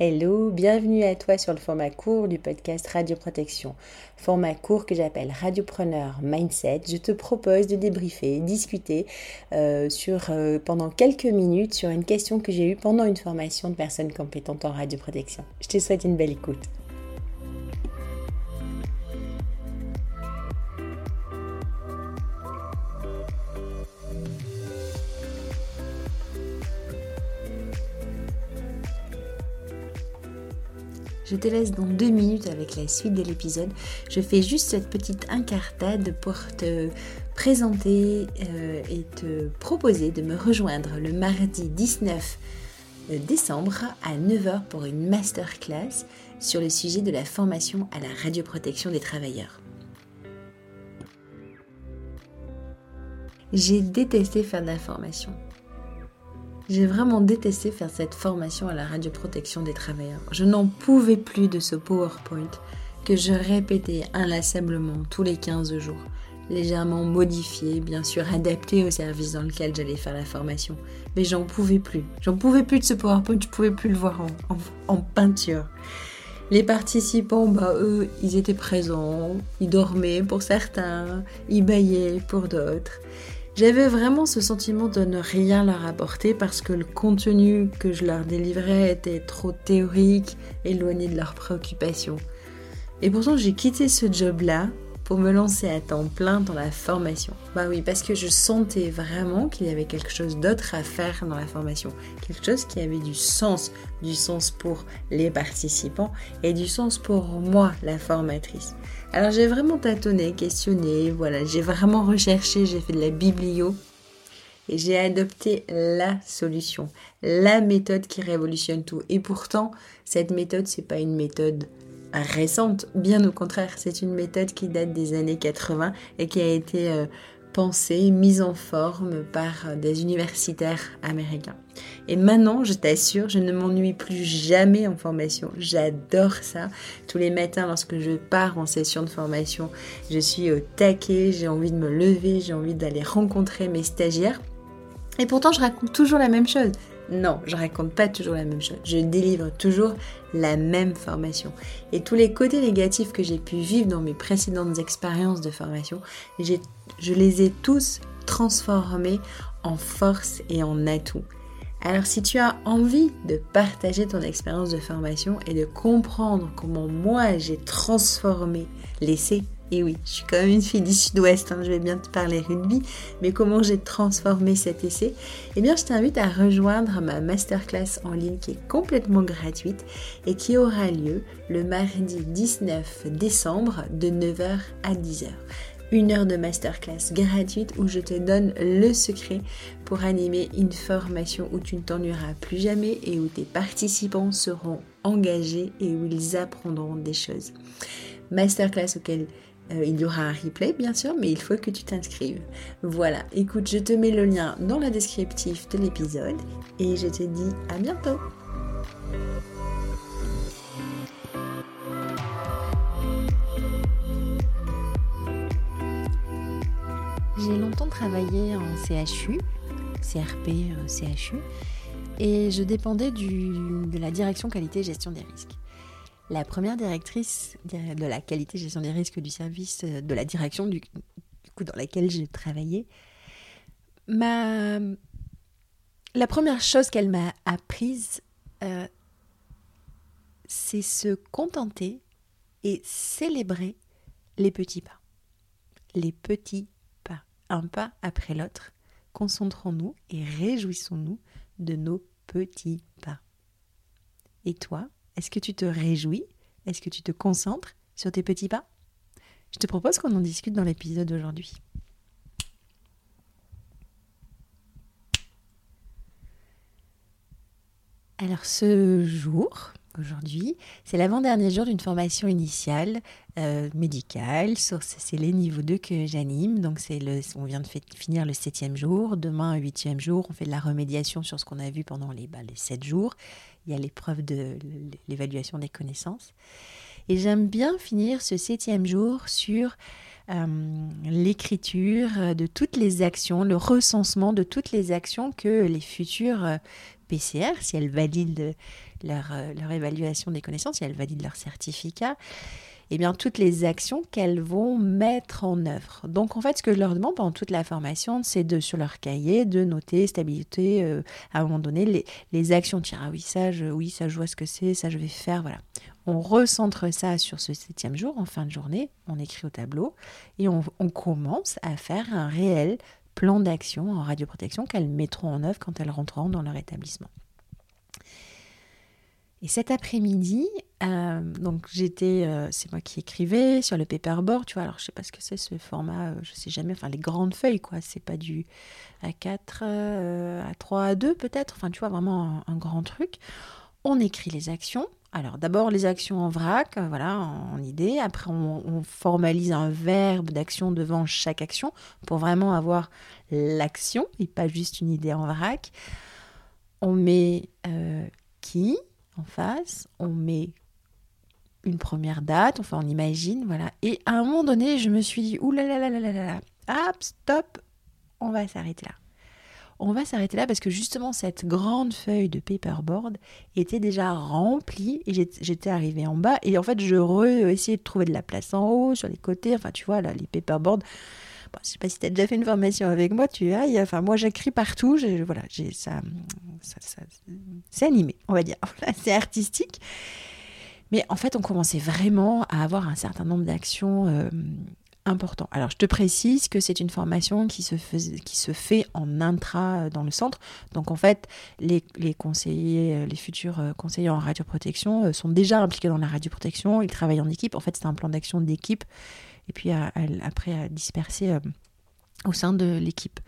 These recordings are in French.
Hello, bienvenue à toi sur le format court du podcast Radio Protection. Format court que j'appelle Radiopreneur Mindset. Je te propose de débriefer, discuter euh, sur, euh, pendant quelques minutes sur une question que j'ai eue pendant une formation de personnes compétentes en radioprotection. Je te souhaite une belle écoute. Je te laisse dans deux minutes avec la suite de l'épisode. Je fais juste cette petite incartade pour te présenter euh, et te proposer de me rejoindre le mardi 19 euh, décembre à 9h pour une masterclass sur le sujet de la formation à la radioprotection des travailleurs. J'ai détesté faire de la formation. J'ai vraiment détesté faire cette formation à la radioprotection des travailleurs. Je n'en pouvais plus de ce PowerPoint que je répétais inlassablement tous les 15 jours, légèrement modifié, bien sûr adapté au service dans lequel j'allais faire la formation. Mais j'en pouvais plus. J'en pouvais plus de ce PowerPoint, je pouvais plus le voir en, en peinture. Les participants, bah, eux, ils étaient présents, ils dormaient pour certains, ils baillaient pour d'autres. J'avais vraiment ce sentiment de ne rien leur apporter parce que le contenu que je leur délivrais était trop théorique, éloigné de leurs préoccupations. Et pourtant, j'ai quitté ce job-là me lancer à temps plein dans la formation. Bah oui, parce que je sentais vraiment qu'il y avait quelque chose d'autre à faire dans la formation, quelque chose qui avait du sens, du sens pour les participants et du sens pour moi, la formatrice. Alors j'ai vraiment tâtonné, questionné, voilà, j'ai vraiment recherché, j'ai fait de la biblio et j'ai adopté la solution, la méthode qui révolutionne tout. Et pourtant, cette méthode, c'est pas une méthode récente, bien au contraire, c'est une méthode qui date des années 80 et qui a été euh, pensée, mise en forme par des universitaires américains. Et maintenant, je t'assure, je ne m'ennuie plus jamais en formation. J'adore ça. Tous les matins, lorsque je pars en session de formation, je suis au taquet, j'ai envie de me lever, j'ai envie d'aller rencontrer mes stagiaires. Et pourtant, je raconte toujours la même chose. Non, je raconte pas toujours la même chose. Je délivre toujours la même formation. Et tous les côtés négatifs que j'ai pu vivre dans mes précédentes expériences de formation, je les ai tous transformés en force et en atout. Alors si tu as envie de partager ton expérience de formation et de comprendre comment moi j'ai transformé l'essai, et oui, je suis quand même une fille du sud-ouest, hein, je vais bien te parler rugby, mais comment j'ai transformé cet essai, eh bien je t'invite à rejoindre ma masterclass en ligne qui est complètement gratuite et qui aura lieu le mardi 19 décembre de 9h à 10h une heure de masterclass gratuite où je te donne le secret pour animer une formation où tu ne t'ennuieras plus jamais et où tes participants seront engagés et où ils apprendront des choses. Masterclass auquel euh, il y aura un replay bien sûr, mais il faut que tu t'inscrives. Voilà, écoute, je te mets le lien dans la descriptif de l'épisode et je te dis à bientôt. J'ai longtemps travaillé en CHU, CRP, euh, CHU, et je dépendais de la direction qualité gestion des risques. La première directrice de la qualité gestion des risques du service euh, de la direction du, coup dans laquelle j'ai travaillé, la première chose qu'elle m'a apprise, euh, c'est se contenter et célébrer les petits pas. Les petits un pas après l'autre, concentrons-nous et réjouissons-nous de nos petits pas. Et toi, est-ce que tu te réjouis? Est-ce que tu te concentres sur tes petits pas? Je te propose qu'on en discute dans l'épisode d'aujourd'hui. Alors ce jour, aujourd'hui. C'est l'avant-dernier jour d'une formation initiale euh, médicale. C'est les niveaux 2 que j'anime. Donc, le, on vient de finir le septième jour. Demain, huitième jour, on fait de la remédiation sur ce qu'on a vu pendant les, bah, sept jours. Il y a l'épreuve de l'évaluation des connaissances. Et j'aime bien finir ce septième jour sur euh, l'écriture de toutes les actions, le recensement de toutes les actions que les futurs euh, PCR, si elles valident leur, leur évaluation des connaissances, si elles valident leur certificat, eh bien, toutes les actions qu'elles vont mettre en œuvre. Donc, en fait, ce que je leur demande pendant toute la formation, c'est de, sur leur cahier, de noter stabilité, euh, à un moment donné, les, actions. Tiens, ah oui, ça, je, oui, ça, vois ce que c'est, ça, je vais faire, voilà. On recentre ça sur ce septième jour, en fin de journée, on écrit au tableau, et on commence à faire un réel plan d'action en radioprotection qu'elles mettront en œuvre quand elles rentreront dans leur établissement. Et cet après-midi, euh, donc j'étais, euh, c'est moi qui écrivais sur le paperboard, tu vois. Alors je sais pas ce que c'est ce format, je euh, je sais jamais. Enfin les grandes feuilles, quoi. C'est pas du A4, à 3, A2 peut-être. Enfin tu vois vraiment un, grand truc. On écrit les actions. Alors d'abord les actions en vrac, voilà, en, idée. Après on, formalise un verbe d'action devant chaque action pour vraiment avoir l'action et pas juste une idée en vrac. On met qui en face, on met une première date, enfin on imagine, voilà. Et à un moment donné, je me suis dit, ouh là stop, on va s'arrêter là. On va s'arrêter là parce que justement cette grande feuille de paperboard était déjà remplie et j'étais arrivée en bas et en fait je re essayé de trouver de la place en haut, sur les côtés, enfin tu vois là les paperboards. Bon, je sais pas si tu as déjà fait une formation avec moi, tu ailles. Enfin, moi, j'écris partout. Voilà, ça, c'est animé, on va dire. c'est artistique. Mais en fait, on commençait vraiment à avoir un certain nombre d'actions euh, importantes. Alors, je te précise que c'est une formation qui se, fait en intra euh, dans le centre. Donc, en fait, les, conseillers, euh, les futurs conseillers en radioprotection sont déjà impliqués dans la radioprotection. Ils travaillent en équipe. En fait, c'est un plan d'action d'équipe et puis après à disperser euh, au sein de l'équipe.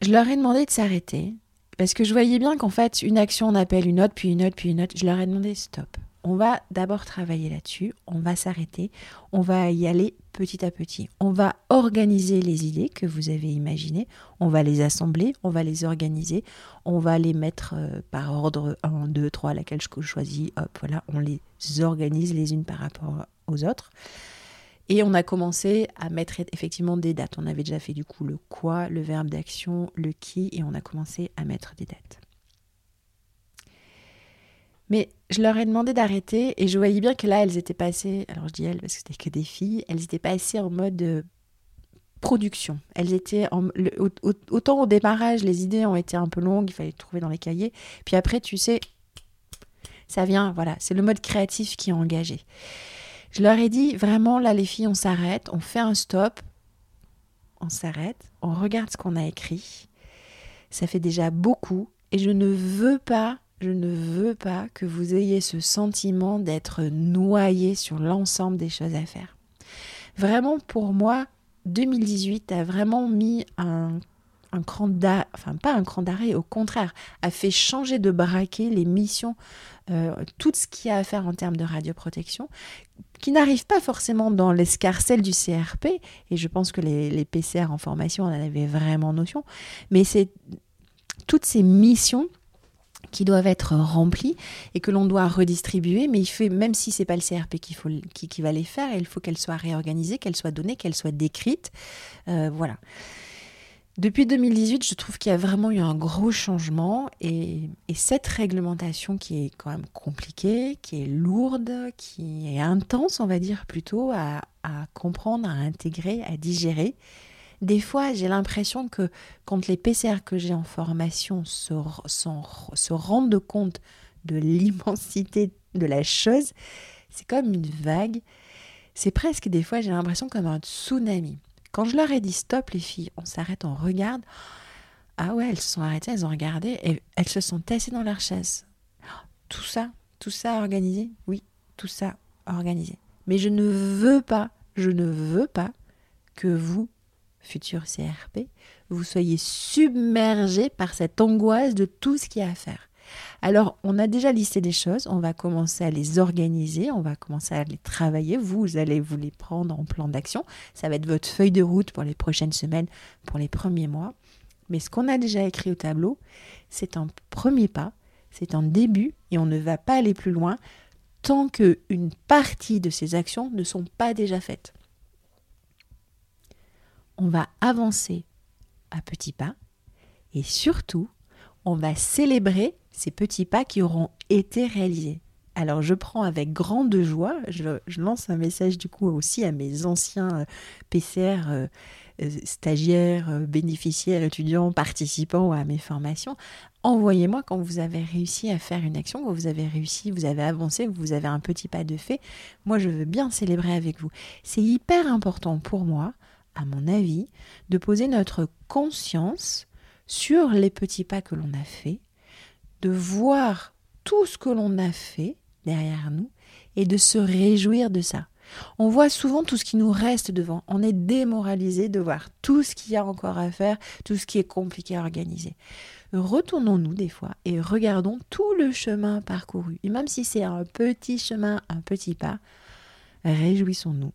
Je leur ai demandé de s'arrêter parce que je voyais bien qu'en fait une action on appelle une autre, puis une autre, puis une autre. Je leur ai demandé stop. On va d'abord travailler là-dessus, on va s'arrêter, on va y aller petit à petit. On va organiser les idées que vous avez imaginées, on va les assembler, on va les organiser, on va les mettre euh, par ordre 1, 2, 3, laquelle je choisis, hop, voilà, on les organise les unes par rapport aux autres. Et on a commencé à mettre effectivement des dates. On avait déjà fait du coup le quoi, le verbe d'action, le qui, et on a commencé à mettre des dates. Mais je leur ai demandé d'arrêter et je voyais bien que là, elles étaient passées, alors je dis elles parce que c'était que des filles, elles étaient passées en mode euh, production. Elles étaient en, autant au démarrage, les idées ont été un peu longues, il fallait trouver dans les cahiers. Puis après, tu sais, ça vient, voilà, c'est le mode créatif qui est engagé. Je leur ai dit vraiment, là les filles, on s'arrête, on fait un stop, on s'arrête, on regarde ce qu'on a écrit. Ça fait déjà beaucoup et je ne veux pas, je ne veux pas que vous ayez ce sentiment d'être noyé sur l'ensemble des choses à faire. Vraiment, pour moi, 2018 a vraiment mis un un cran d'arrêt, enfin pas un cran d'arrêt, au contraire, a fait changer de braquet les missions, euh, tout ce qu'il y a à faire en termes de radioprotection, qui n'arrive pas forcément dans l'escarcelle du CRP, et je pense que les, les PCR en formation en avaient vraiment notion, mais c'est toutes ces missions qui doivent être remplies et que l'on doit redistribuer, mais il fait, même si c'est pas le CRP qui, va les faire, il faut qu'elles soient réorganisées, qu'elles soient données, qu'elles soient décrites. Euh, voilà. Depuis 2018, je trouve qu'il y a vraiment eu un gros changement et, cette réglementation qui est quand même compliquée, qui est lourde, qui est intense, on va dire plutôt, à, comprendre, à intégrer, à digérer. Des fois, j'ai l'impression que quand les PCR que j'ai en formation se, se rendent compte de l'immensité de la chose, c'est comme une vague. C'est presque des fois, j'ai l'impression comme un tsunami. Quand je leur ai dit stop les filles, on s'arrête, on regarde. Ah ouais, elles se sont arrêtées, elles ont regardé et elles se sont tassées dans leur chaise. Tout ça, tout ça organisé? Oui, tout ça organisé. Mais je ne veux pas, je ne veux pas que vous, futurs CRP, vous soyez submergés par cette angoisse de tout ce qu'il y a à faire. Alors, on a déjà listé des choses, on va commencer à les organiser, on va commencer à les travailler. Vous, allez vous les prendre en plan d'action. Ça va être votre feuille de route pour les prochaines semaines, pour les premiers mois. Mais ce qu'on a déjà écrit au tableau, c'est un premier pas, c'est un début et on ne va pas aller plus loin tant qu'une partie de ces actions ne sont pas déjà faites. On va avancer à petits pas et surtout, on va célébrer ces petits pas qui auront été réalisés. Alors je prends avec grande joie, je, lance un message du coup aussi à mes anciens euh, PCR euh, euh, stagiaires, bénéficiaires, étudiants, participants à mes formations. Envoyez-moi quand vous avez réussi à faire une action, quand vous avez réussi, vous avez avancé, vous avez un petit pas de fait. Moi je veux bien célébrer avec vous. C'est hyper important pour moi, à mon avis, de poser notre conscience sur les petits pas que l'on a faits, de voir tout ce que l'on a fait derrière nous et de se réjouir de ça. On voit souvent tout ce qui nous reste devant. On est démoralisé de voir tout ce qu'il y a encore à faire, tout ce qui est compliqué à organiser. Retournons-nous des fois et regardons tout le chemin parcouru. Et même si c'est un petit chemin, un petit pas, réjouissons-nous.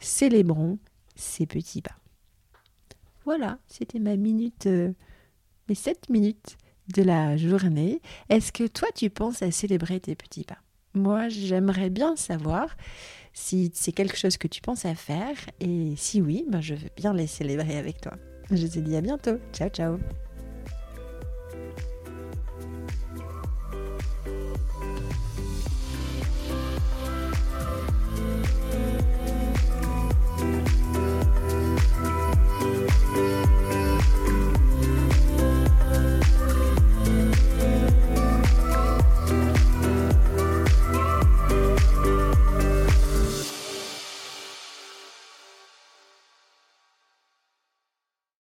Célébrons ces petits pas. Voilà, c'était ma minute, euh, mes sept minutes de la journée. Est-ce que toi, tu penses à célébrer tes petits pas? Moi, j'aimerais bien savoir si c'est quelque chose que tu penses à faire. Et si oui, ben je veux bien les célébrer avec toi. Je te dis à bientôt. Ciao, ciao